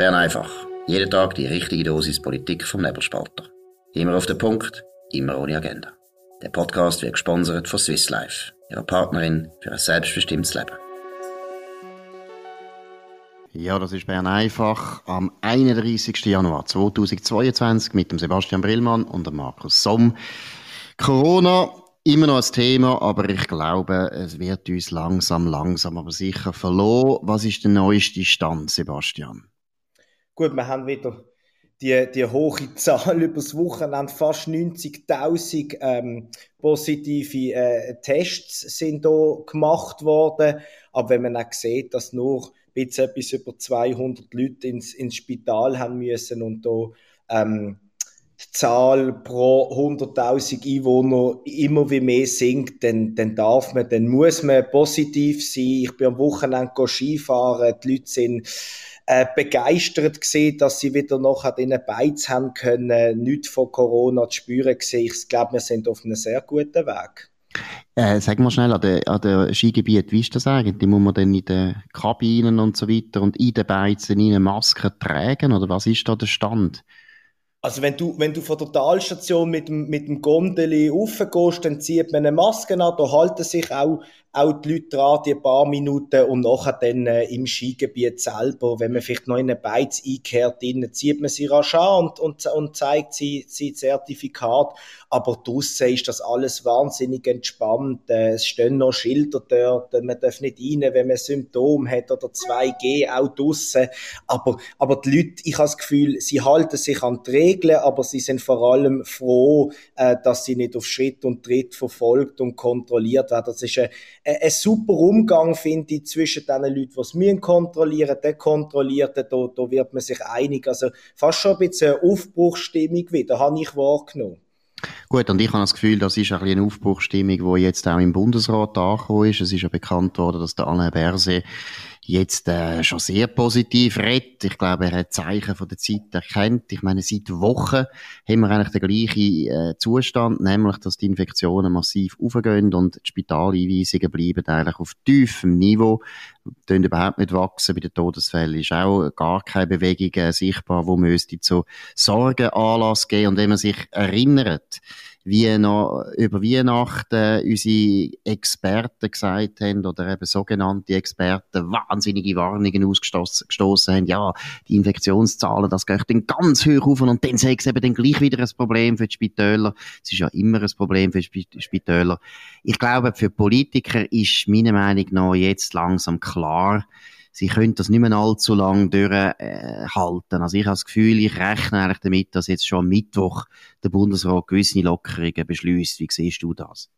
Bern einfach. Jeden Tag die richtige Dosis Politik vom Nebelspalter. Immer auf den Punkt, immer ohne Agenda. Der Podcast wird gesponsert von Swiss Life, ihrer Partnerin für ein selbstbestimmtes Leben. Ja, das ist Bern einfach am 31. Januar 2022 mit dem Sebastian Brillmann und dem Markus Somm. Corona immer noch ein Thema, aber ich glaube, es wird uns langsam, langsam, aber sicher verloren. Was ist der neueste Stand, Sebastian? Gut, wir haben wieder die, die hohe Zahl über das Wochenende, fast 90.000 ähm, positive äh, Tests sind da gemacht worden. Aber wenn man auch sieht, dass nur bis etwas über 200 Leute ins, ins Spital haben müssen und da ähm, Zahl pro 100.000 Einwohner immer wie mehr sinkt, dann, dann darf man, dann muss man positiv sein. Ich bin am Wochenende Skifahren, die Leute sind äh, begeistert gesehen, dass sie wieder noch an diesen Beiz haben können, nichts von Corona zu spüren gesehen. Ich glaube, wir sind auf einem sehr guten Weg. Äh, sag mal schnell, an den, an den Skigebiet, wie ist das eigentlich? Muss man dann in den Kabinen und so weiter und in den Beizen eine Maske tragen oder was ist da der Stand? Also wenn du, wenn du von der Talstation mit dem, mit dem Gondeli raufgehst, dann zieht man eine Maske an, da halten sich auch auch die Leute dran, die paar Minuten und nachher dann äh, im Skigebiet selber, wenn man vielleicht noch in eine Beiz einkehrt, dann zieht man sie rasch an und, und, und zeigt sie, sie Zertifikat. Aber draussen ist das alles wahnsinnig entspannt. Äh, es stehen noch Schilder dort, man darf nicht rein, wenn man Symptome hat oder 2G, auch draussen. Aber, aber die Leute, ich habe das Gefühl, sie halten sich an die Regeln, aber sie sind vor allem froh, äh, dass sie nicht auf Schritt und Tritt verfolgt und kontrolliert werden. Das ist eine, ein super Umgang, finde ich, zwischen den Leuten, die es kontrollieren, den Kontrollierten, da, da wird man sich einig. Also fast schon ein bisschen eine Aufbruchsstimmung wieder, habe ich wahrgenommen. Gut, und ich habe das Gefühl, das ist ein eine Aufbruchsstimmung, die jetzt auch im Bundesrat angekommen ist. Es ist ja bekannt worden, dass der Alain Berset jetzt äh, schon sehr positiv redet. Ich glaube, er hat Zeichen von der Zeit erkannt. Ich meine, seit Wochen haben wir eigentlich den gleichen äh, Zustand, nämlich, dass die Infektionen massiv aufgehen und die Spitaleinweisungen bleiben eigentlich auf tiefem Niveau, Die überhaupt nicht wachsen. Bei den Todesfällen ist auch gar keine Bewegung äh, sichtbar, wo müsste zu Sorgen Anlass geben. Und wenn man sich erinnert, wie noch über Weihnachten unsere Experten gesagt haben, oder eben sogenannte Experten, wahnsinnige Warnungen ausgestoßen haben, ja, die Infektionszahlen, das geht dann ganz hoch auf und dann sei es eben dann gleich wieder ein Problem für die Spitäler. Es ist ja immer ein Problem für die Spitäler. Ich glaube, für Politiker ist meiner Meinung nach jetzt langsam klar, sie können das nicht mehr allzu lange durchhalten. also ich habe das Gefühl, ich rechne eigentlich damit, dass jetzt schon am Mittwoch der Bundesrat gewisse Lockerungen beschließt. Wie siehst du das?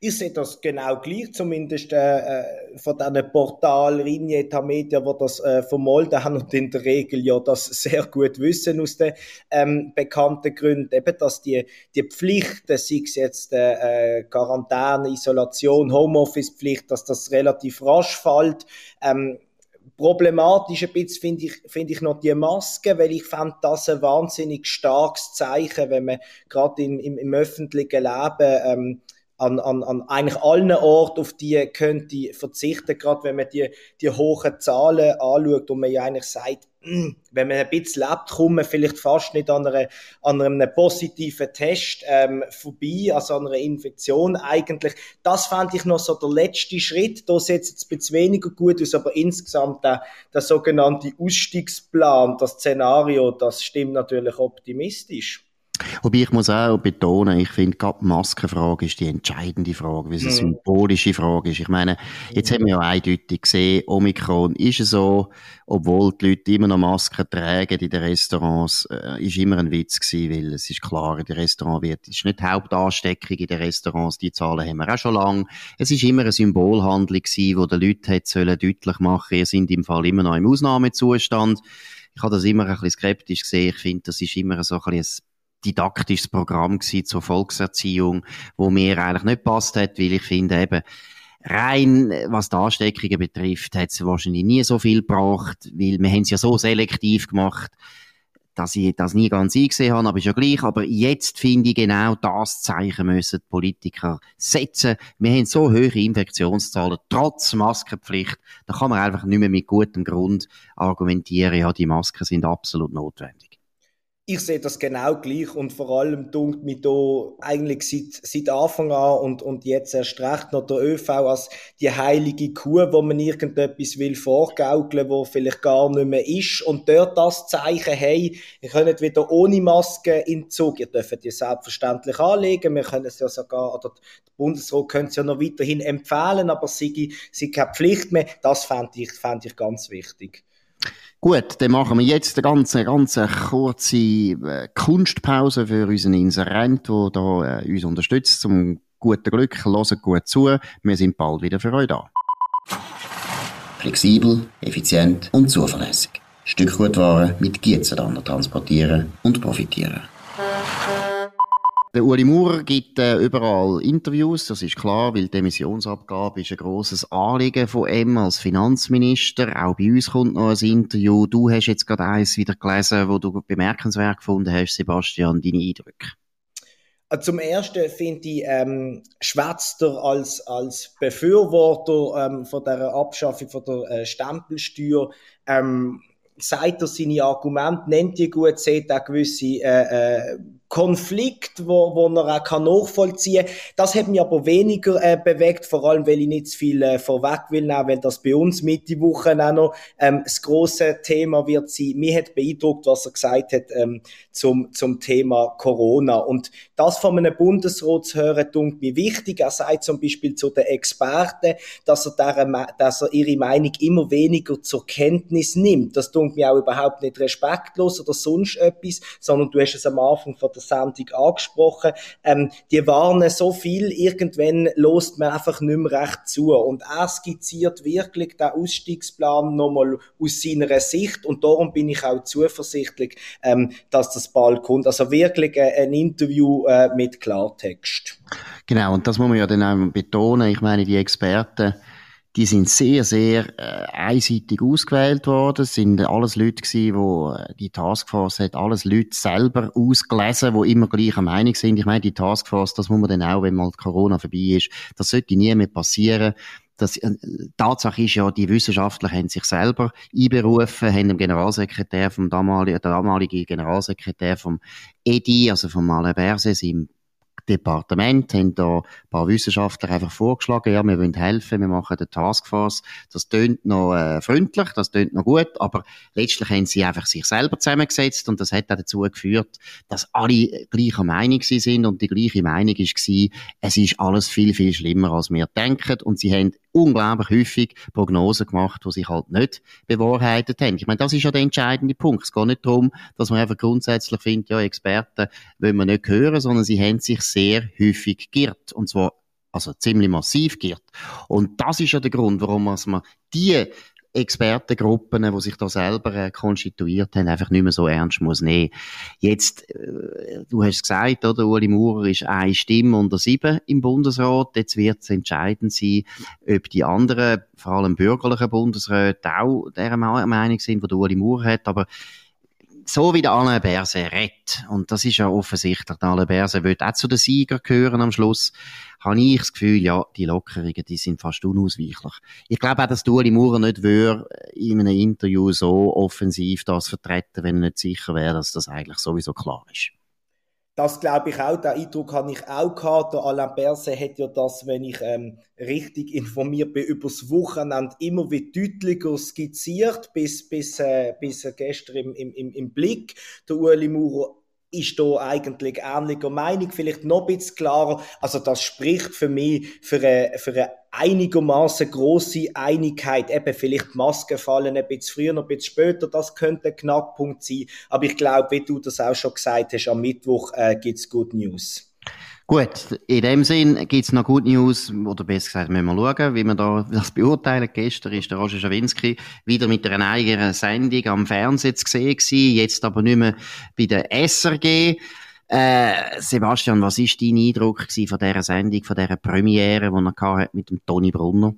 Ich sehe das genau gleich, zumindest äh, äh von diesen Portal Rigneta Media, wo das äh, vermolden haben und in der Regel ja das sehr gut wissen aus den ähm, bekannten Gründen, eben, dass die, die Pflichten, sei es jetzt äh, äh Quarantäne, Isolation, Homeoffice-Pflicht, dass das relativ rasch fällt. Ähm, Problematisch ein bisschen finde ich, finde ich noch die Maske, weil ich fand das ein wahnsinnig starkes Zeichen, wenn man gerade im, im, im öffentlichen Leben ähm, an, an, an eigentlich allen Orten auf die könnte verzichten, gerade wenn man die, die hohen Zahlen anschaut und man ja eigentlich sagt, hm, wenn man ein bisschen lebt, kommt man vielleicht fast nicht an, einer, an einem positiven Test ähm, vorbei, also an einer Infektion eigentlich. Das fand ich noch so der letzte Schritt. Da sieht es ein bisschen weniger gut aus, aber insgesamt der, der sogenannte Ausstiegsplan, das Szenario, das stimmt natürlich optimistisch. Wobei ich muss auch betonen, ich finde gerade die Maskenfrage ist die entscheidende Frage, weil es eine mhm. symbolische Frage ist. Ich meine, jetzt haben wir ja eindeutig gesehen, Omikron ist so, obwohl die Leute immer noch Masken tragen in den Restaurants, äh, ist immer ein Witz gewesen, weil es ist klar, in den Restaurants wird, ist nicht die Hauptansteckung in den Restaurants, die Zahlen haben wir auch schon lange. Es ist immer eine Symbolhandlung gewesen, wo die Leute hat sollen deutlich machen, ihr sind im Fall immer noch im Ausnahmezustand. Ich habe das immer ein bisschen skeptisch gesehen. Ich finde, das ist immer so ein bisschen didaktisches Programm gewesen zur Volkserziehung, wo mir eigentlich nicht passt hat, weil ich finde eben, rein, was die Ansteckungen betrifft, hat es wahrscheinlich nie so viel gebracht, weil wir haben es ja so selektiv gemacht, dass ich das nie ganz eingesehen habe, aber ist ja gleich. Aber jetzt finde ich genau das Zeichen müssen die Politiker setzen. Wir haben so hohe Infektionszahlen, trotz Maskenpflicht. Da kann man einfach nicht mehr mit gutem Grund argumentieren, ja, die Masken sind absolut notwendig ich sehe das genau gleich und vor allem dunkt mich da eigentlich seit, seit Anfang an und, und jetzt erst recht noch der ÖV als die heilige Kuh, wo man irgendetwas will vorgaukeln, wo vielleicht gar nicht mehr ist und dort das Zeichen, hey, ihr könnt wieder ohne Maske in den Zug, ihr dürft die selbstverständlich anlegen, wir können es ja sogar, oder der Bundesrat könnte es ja noch weiterhin empfehlen, aber sie, sie keine Pflicht mehr, das fände ich, fände ich ganz wichtig. Gut, dann machen wir jetzt eine ganz, ganz kurze äh, Kunstpause für unseren Inserent, der da, äh, uns unterstützt. Zum guten Glück, hören gut zu. Wir sind bald wieder für euch da. Flexibel, effizient und zuverlässig. Stückgutware mit Gietzendander transportieren und profitieren. Der Uli Maurer gibt äh, überall Interviews, das ist klar, weil die Emissionsabgabe ist ein grosses Anliegen von ihm als Finanzminister. Auch bei uns kommt noch ein Interview. Du hast jetzt gerade eins wieder gelesen, wo du bemerkenswert gefunden hast, Sebastian, deine Eindrücke. Äh, zum Ersten finde ich, ähm, schwätzt er als, als Befürworter ähm, von der Abschaffung von der äh, Stempelsteuer ähm, sagt er seine Argumente, nennt die gut, sieht auch gewisse äh, äh, Konflikt, wo, wo er auch kann nachvollziehen kann. Das hat mich aber weniger äh, bewegt, vor allem, weil ich nicht zu viel äh, vorweg will nehmen, weil das bei uns Mitte Woche auch noch ähm, das große Thema wird sein. Mir hat beeindruckt, was er gesagt hat ähm, zum, zum Thema Corona. Und das von einem Bundesrat zu hören, tut mir wichtig. Er sagt zum Beispiel zu den Experten, dass er, deren, dass er ihre Meinung immer weniger zur Kenntnis nimmt. Das tut mir auch überhaupt nicht respektlos oder sonst etwas, sondern du hast es am Anfang von der Sendung angesprochen. Ähm, die warnen so viel, irgendwann lost man einfach nicht mehr recht zu. Und er skizziert wirklich den Ausstiegsplan nochmal aus seiner Sicht und darum bin ich auch zuversichtlich, ähm, dass das bald kommt. Also wirklich ein Interview äh, mit Klartext. Genau, und das muss man ja dann auch betonen. Ich meine, die Experten, die sind sehr, sehr äh, einseitig ausgewählt worden. Es sind alles Leute gewesen, wo äh, die Taskforce hat alles Leute selber ausgelesen, wo immer gleicher Meinung sind. Ich meine, die Taskforce, das muss man dann auch, wenn mal Corona vorbei ist, das sollte nie mehr passieren. Das, äh, Tatsache ist ja, die Wissenschaftler haben sich selber einberufen, haben dem Generalsekretär vom damaligen, der damalige Generalsekretär vom EDI, also vom Alain Berset, seinem Departement haben da ein paar Wissenschaftler einfach vorgeschlagen, ja, wir wollen helfen, wir machen eine Taskforce. Das tönt noch äh, freundlich, das tönt noch gut, aber letztlich haben sie einfach sich selber zusammengesetzt und das hat auch dazu geführt, dass alle gleicher Meinung sind und die gleiche Meinung war, es ist alles viel, viel schlimmer, als wir denken und sie haben unglaublich häufig Prognosen gemacht, die sich halt nicht bewahrheitet haben. Ich meine, das ist ja der entscheidende Punkt. Es geht nicht darum, dass man einfach grundsätzlich findet, ja, Experten wollen wir nicht hören, sondern sie haben sich sehr häufig geirrt. Und zwar also ziemlich massiv geirrt. Und das ist ja der Grund, warum man die Expertengruppen, die sich da selber äh, konstituiert haben, einfach nicht mehr so ernst muss nehmen. Jetzt, äh, du hast gesagt, oder, Uli Maurer ist eine Stimme unter sieben im Bundesrat. Jetzt wird es entscheidend sein, ob die anderen, vor allem bürgerlichen Bundesräte, auch dieser Meinung sind, die der Uli Maurer hat. Aber so wie der Alain Berset redet, und das ist ja offensichtlich, der Alain Berset will auch zu den Sieger gehören am Schluss, habe ich das Gefühl, ja, die Lockerungen, die sind fast unausweichlich. Ich glaube auch, dass Ueli Maurer nicht würde in einem Interview so offensiv das vertreten, wenn er nicht sicher wäre, dass das eigentlich sowieso klar ist. Das glaube ich auch, den Eindruck habe ich auch gehabt. Der Alain Berset hat ja das, wenn ich ähm, richtig informiert bin, übers Wochenende immer wieder deutlicher skizziert, bis, bis, äh, bis gestern im, im, im Blick. Der Ueli Maurer ist da eigentlich ähnlicher Meinung, vielleicht noch ein bisschen klarer. Also das spricht für mich für eine, für eine einigermaßen große Einigkeit. Eben vielleicht Masken fallen ein bisschen früher, ein bisschen später, das könnte ein Knackpunkt sein. Aber ich glaube, wie du das auch schon gesagt hast, am Mittwoch äh, es Good News. Gut, in dem Sinn gibt's noch Good News, oder besser gesagt, müssen wir schauen, wie wir da das beurteilen. Gestern ist der Roger Schawinski wieder mit einer eigenen Sendung am Fernsehen zu sehen gewesen, jetzt aber nicht mehr bei der SRG. Äh, Sebastian, was ist dein Eindruck von dieser Sendung, von dieser Premiere, die er mit dem Toni Brunner?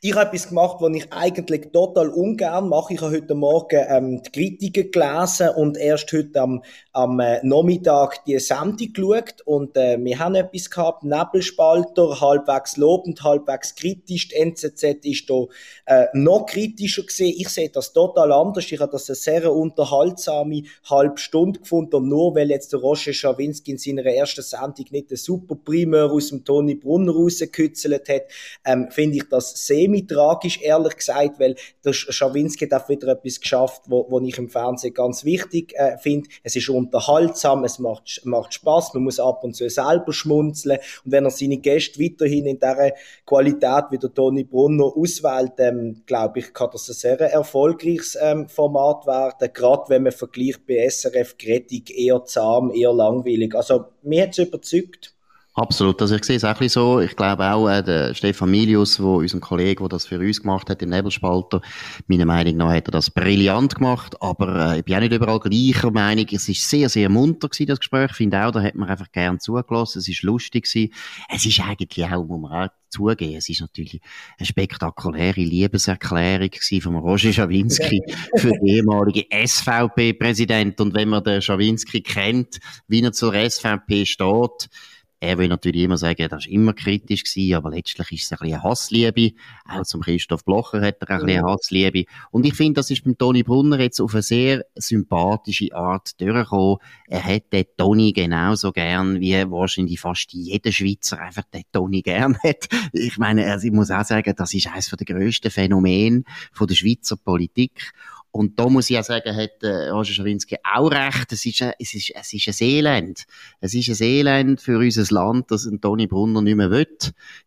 Ich habe etwas gemacht, was ich eigentlich total ungern mache. Ich habe heute Morgen ähm, die Kritiken gelesen und erst heute am, am äh, Nachmittag die Sendung geschaut. Und äh, wir haben etwas gehabt, Nebelspalter, halbwegs lobend, halbwegs kritisch. Die NZZ ist da äh, noch kritischer gesehen. Ich sehe das total anders. Ich habe das eine sehr unterhaltsame halbe Stunde gefunden. Und nur weil jetzt der Roger Schawinski in seiner ersten Sendung nicht den super Primär aus dem Toni Brunner rausgekützelt hat, ähm, finde ich das semi-tragisch, ehrlich gesagt, weil der Schawinski hat wieder etwas geschafft, wo, wo ich im Fernsehen ganz wichtig äh, finde. Es ist unterhaltsam, es macht, macht Spaß, man muss ab und zu selber schmunzeln und wenn er seine Gäste weiterhin in dieser Qualität wie der Toni Brunner auswählt, ähm, glaube ich, kann das ein sehr erfolgreiches ähm, Format werden, gerade wenn man vergleicht bei SRF Kritik eher zahm, eher langweilig. Also, mir hat es überzeugt. Absolut. Also ich sehe es auch ein so. Ich glaube auch, äh, der Stefan Milius, wo unser Kollege, der das für uns gemacht hat, im Nebelspalter, meiner Meinung nach hat er das brillant gemacht. Aber äh, ich bin auch nicht überall gleicher Meinung. Es ist sehr, sehr munter gewesen, das Gespräch. Ich finde auch, da hat man einfach gern zugelassen. Es ist lustig gewesen. Es ist eigentlich auch, muss man auch zugeben, es ist natürlich eine spektakuläre Liebeserklärung gewesen von Roger Schawinski für den ehemaligen SVP-Präsident. Und wenn man den Schawinski kennt, wie er zur SVP steht, er will natürlich immer sagen, das war immer kritisch gewesen, aber letztlich ist es ein bisschen eine Hassliebe. Auch zum Christoph Blocher hat er ein bisschen eine Hassliebe. Und ich finde, das ist beim Toni Brunner jetzt auf eine sehr sympathische Art durchgekommen. Er hat den Toni genauso gern, wie wahrscheinlich fast jeder Schweizer einfach den Toni gern hat. Ich meine, ich muss auch sagen, das ist eines der grössten Phänomene der Schweizer Politik. Und da muss ich ja sagen, hat äh, Roger Schawinski auch recht. Es ist, ein, es, ist, es ist ein Elend. Es ist ein Elend für unser Land, dass Toni Brunner nicht mehr will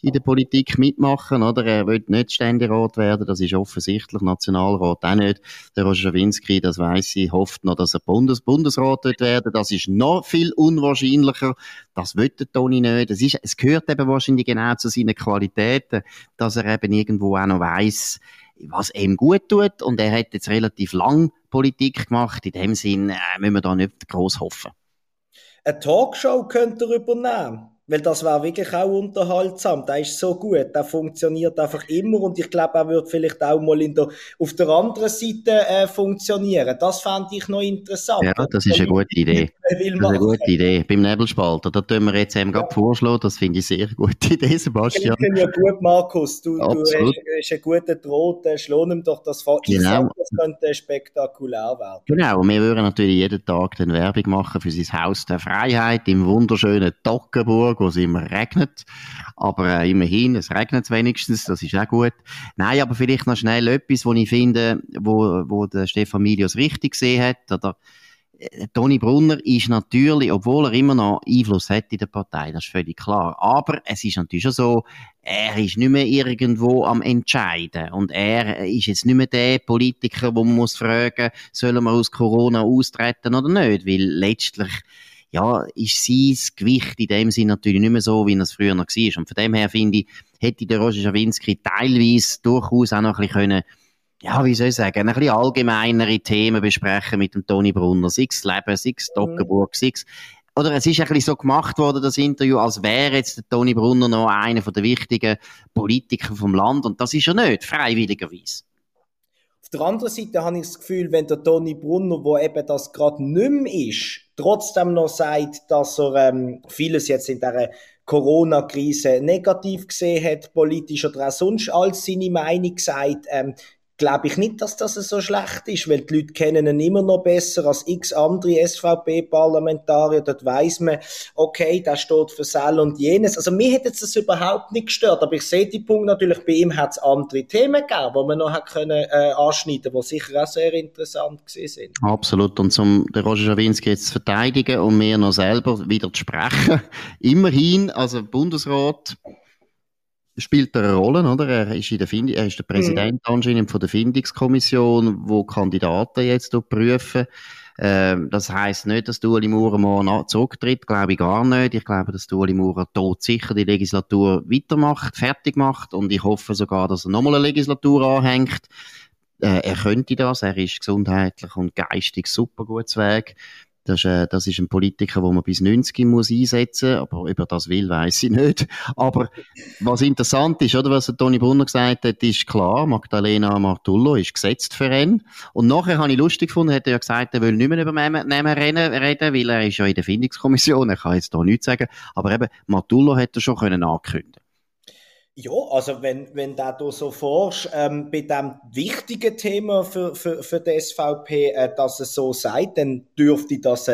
in der Politik mitmachen, oder? Er will nicht Ständerat werden. Das ist offensichtlich. Nationalrat auch nicht. Der Roger Schawinski, das weiss ich, hofft noch, dass er Bundes Bundesrat wird werden. Das ist noch viel unwahrscheinlicher. Das will der Toni nicht. Es, ist, es gehört eben wahrscheinlich genau zu seinen Qualitäten, dass er eben irgendwo auch noch weiss, was ihm gut tut. Und er hat jetzt relativ lang Politik gemacht. In dem Sinn äh, müssen wir da nicht groß hoffen. Eine Talkshow könnte er übernehmen. Weil das war wirklich auch unterhaltsam. Der ist so gut. Der funktioniert einfach immer. Und ich glaube, er wird vielleicht auch mal in der, auf der anderen Seite äh, funktionieren. Das fand ich noch interessant. Ja, das ist eine gute Idee. Das ist eine gute Idee. Beim Nebelspalter. Da tun wir jetzt eben ja. vorschlagen. Das finde ich sehr gute Idee, Sebastian. Ich finde ja gut, Markus. Du, du hast, hast einen guten Droht. Schlohn ihm doch das vor. Genau. Das könnte spektakulär werden. Genau. Und wir würden natürlich jeden Tag dann Werbung machen für sein Haus der Freiheit im wunderschönen Toggenburg wo es immer regnet. Aber äh, immerhin, es regnet wenigstens, das ist auch gut. Nein, aber vielleicht noch schnell etwas, wo ich finde, wo, wo der Stefan Milius richtig gesehen hat, oder äh, Toni Brunner ist natürlich, obwohl er immer noch Einfluss hat in der Partei, das ist völlig klar. Aber es ist natürlich schon so, er ist nicht mehr irgendwo am Entscheiden. Und er ist jetzt nicht mehr der Politiker, wo man muss fragen, sollen wir aus Corona austreten oder nicht? Weil letztlich, ja, ist sein Gewicht in dem Sinn natürlich nicht mehr so, wie es früher noch war. Und von dem her finde ich, hätte der Roger Schawinski teilweise durchaus auch noch ein bisschen können, ja, wie soll ich sagen, ein bisschen allgemeinere Themen besprechen mit dem Toni Brunner, sei es Leben, sei es Dockenburg, sei es oder es ist ein bisschen so gemacht worden, das Interview, als wäre jetzt der Toni Brunner noch einer der wichtigen Politiker vom Land. Und das ist er nicht, freiwilligerweise. Auf der anderen Seite habe ich das Gefühl, wenn der Toni Brunner, wo eben das gerade nicht mehr ist, trotzdem noch sagt, dass er ähm, vieles jetzt in der Corona-Krise negativ gesehen hat, politisch oder auch sonst als seine Meinung sagt, ähm, glaube ich nicht, dass das so schlecht ist, weil die Leute kennen ihn immer noch besser als x andere SVP-Parlamentarier. Dort weiss man, okay, der steht für Sell und jenes. Also mir hätte das überhaupt nicht gestört, aber ich sehe die Punkt natürlich, bei ihm hat es andere Themen gegeben, die man noch hat können, äh, anschneiden die sicher auch sehr interessant gewesen sind. Absolut. Und zum den Roger Schawinski jetzt zu verteidigen und mir noch selber wieder zu sprechen. Immerhin, also Bundesrat spielt er eine Rolle, oder? Er ist, in der Find er ist der Präsident mhm. anscheinend von der Findungskommission, wo Kandidaten jetzt prüfen. Ähm, das heißt nicht, dass Ueli Maurer mal zurücktritt, glaube ich gar nicht. Ich glaube, dass Ueli Maurer tot sicher die Legislatur weitermacht, fertig macht und ich hoffe sogar, dass er nochmal eine Legislatur anhängt. Äh, er könnte das, er ist gesundheitlich und geistig super gut Weg Das, äh, das ist ein Politiker, wo man bis 90 muss einsetzen, aber über das will weiß ich nicht. Aber was interessant ist, oder was Toni Brunner gesagt hat, ist klar, Magdalena Martullo ist gesetzt für ihn. Und nachher habe ich lustig gefunden, hat er ja gesagt, er will nicht mehr über Namen reden, weil er ist ja in der Findungskommission, er kann jetzt da nichts sagen. Aber eben, Martullo hätte er schon können ankündigen ja, also wenn, wenn du so forschst, ähm, bei dem wichtigen Thema für, für, für die SVP, äh, dass es so sei, dann dürfte das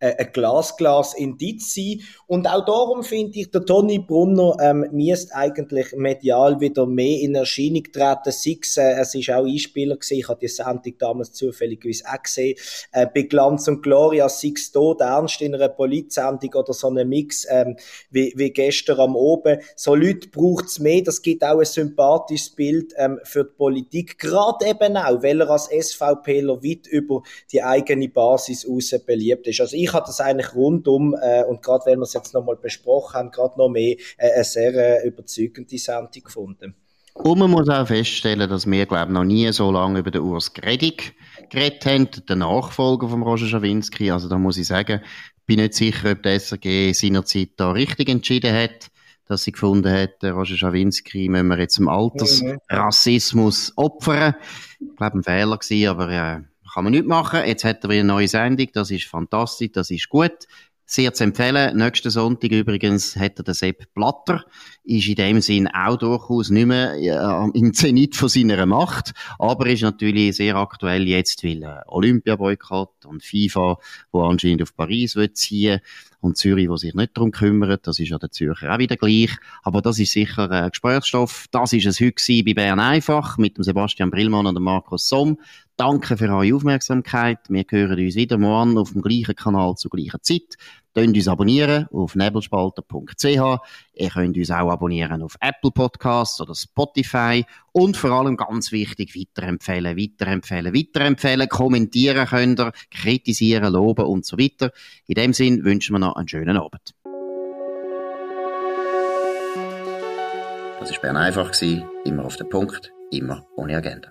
ein glasglas Indiz sein. Und auch darum finde ich, der Toni Brunner ähm, müsste eigentlich medial wieder mehr in Erscheinung treten. Es, äh, es ist auch Einspieler gewesen, ich habe die Sendung damals zufälligerweise auch gesehen, äh, bei Glanz und Gloria, da der Ernst in einer Polizsendung oder so ein Mix ähm, wie, wie gestern am Oben. So Leute braucht es mehr, das gibt auch ein sympathisches Bild ähm, für die Politik, gerade eben auch, weil er als SVPler weit über die eigene Basis raus beliebt ist. Also ich ich habe das eigentlich rundum, äh, und gerade wenn wir es jetzt nochmal besprochen haben, gerade noch mehr äh, eine sehr äh, überzeugende Sendung gefunden. Und man muss auch feststellen, dass wir, glaube ich, noch nie so lange über den Urs Gredig geredet haben, den Nachfolger von Roger Schawinski. Also da muss ich sagen, bin nicht sicher, ob der SRG seinerzeit da richtig entschieden hat, dass sie gefunden hat, Roger Schawinski müssen wir jetzt im Altersrassismus opfern. Ich glaube, ein Fehler gewesen, aber äh, kann man nicht machen. Jetzt hat er wieder eine neue Sendung. Das ist fantastisch. Das ist gut. Sehr zu empfehlen. Nächsten Sonntag übrigens hat er den Sepp Blatter. Ist in dem Sinn auch durchaus nicht mehr äh, im Zenit von seiner Macht. Aber ist natürlich sehr aktuell jetzt, weil äh, Olympia-Boykott und FIFA, wo anscheinend auf Paris wird ziehen und Zürich, wo sich nicht darum kümmert. Das ist ja der Zürcher auch wieder gleich. Aber das ist sicher ein Gesprächsstoff. Das ist es heute bei Bern einfach mit dem Sebastian Brillmann und dem Markus Somm. Danke für eure Aufmerksamkeit. Wir hören uns wieder morgen auf dem gleichen Kanal zur gleichen Zeit. Könnt uns abonnieren auf nebelspalter.ch. Ihr könnt uns auch abonnieren auf Apple Podcasts oder Spotify. Und vor allem ganz wichtig, weiterempfehlen, weiterempfehlen, weiterempfehlen. Kommentieren könnt ihr, kritisieren, loben und so weiter. In dem Sinn wünschen wir noch einen schönen Abend. Das war Bern einfach, immer auf den Punkt, immer ohne Agenda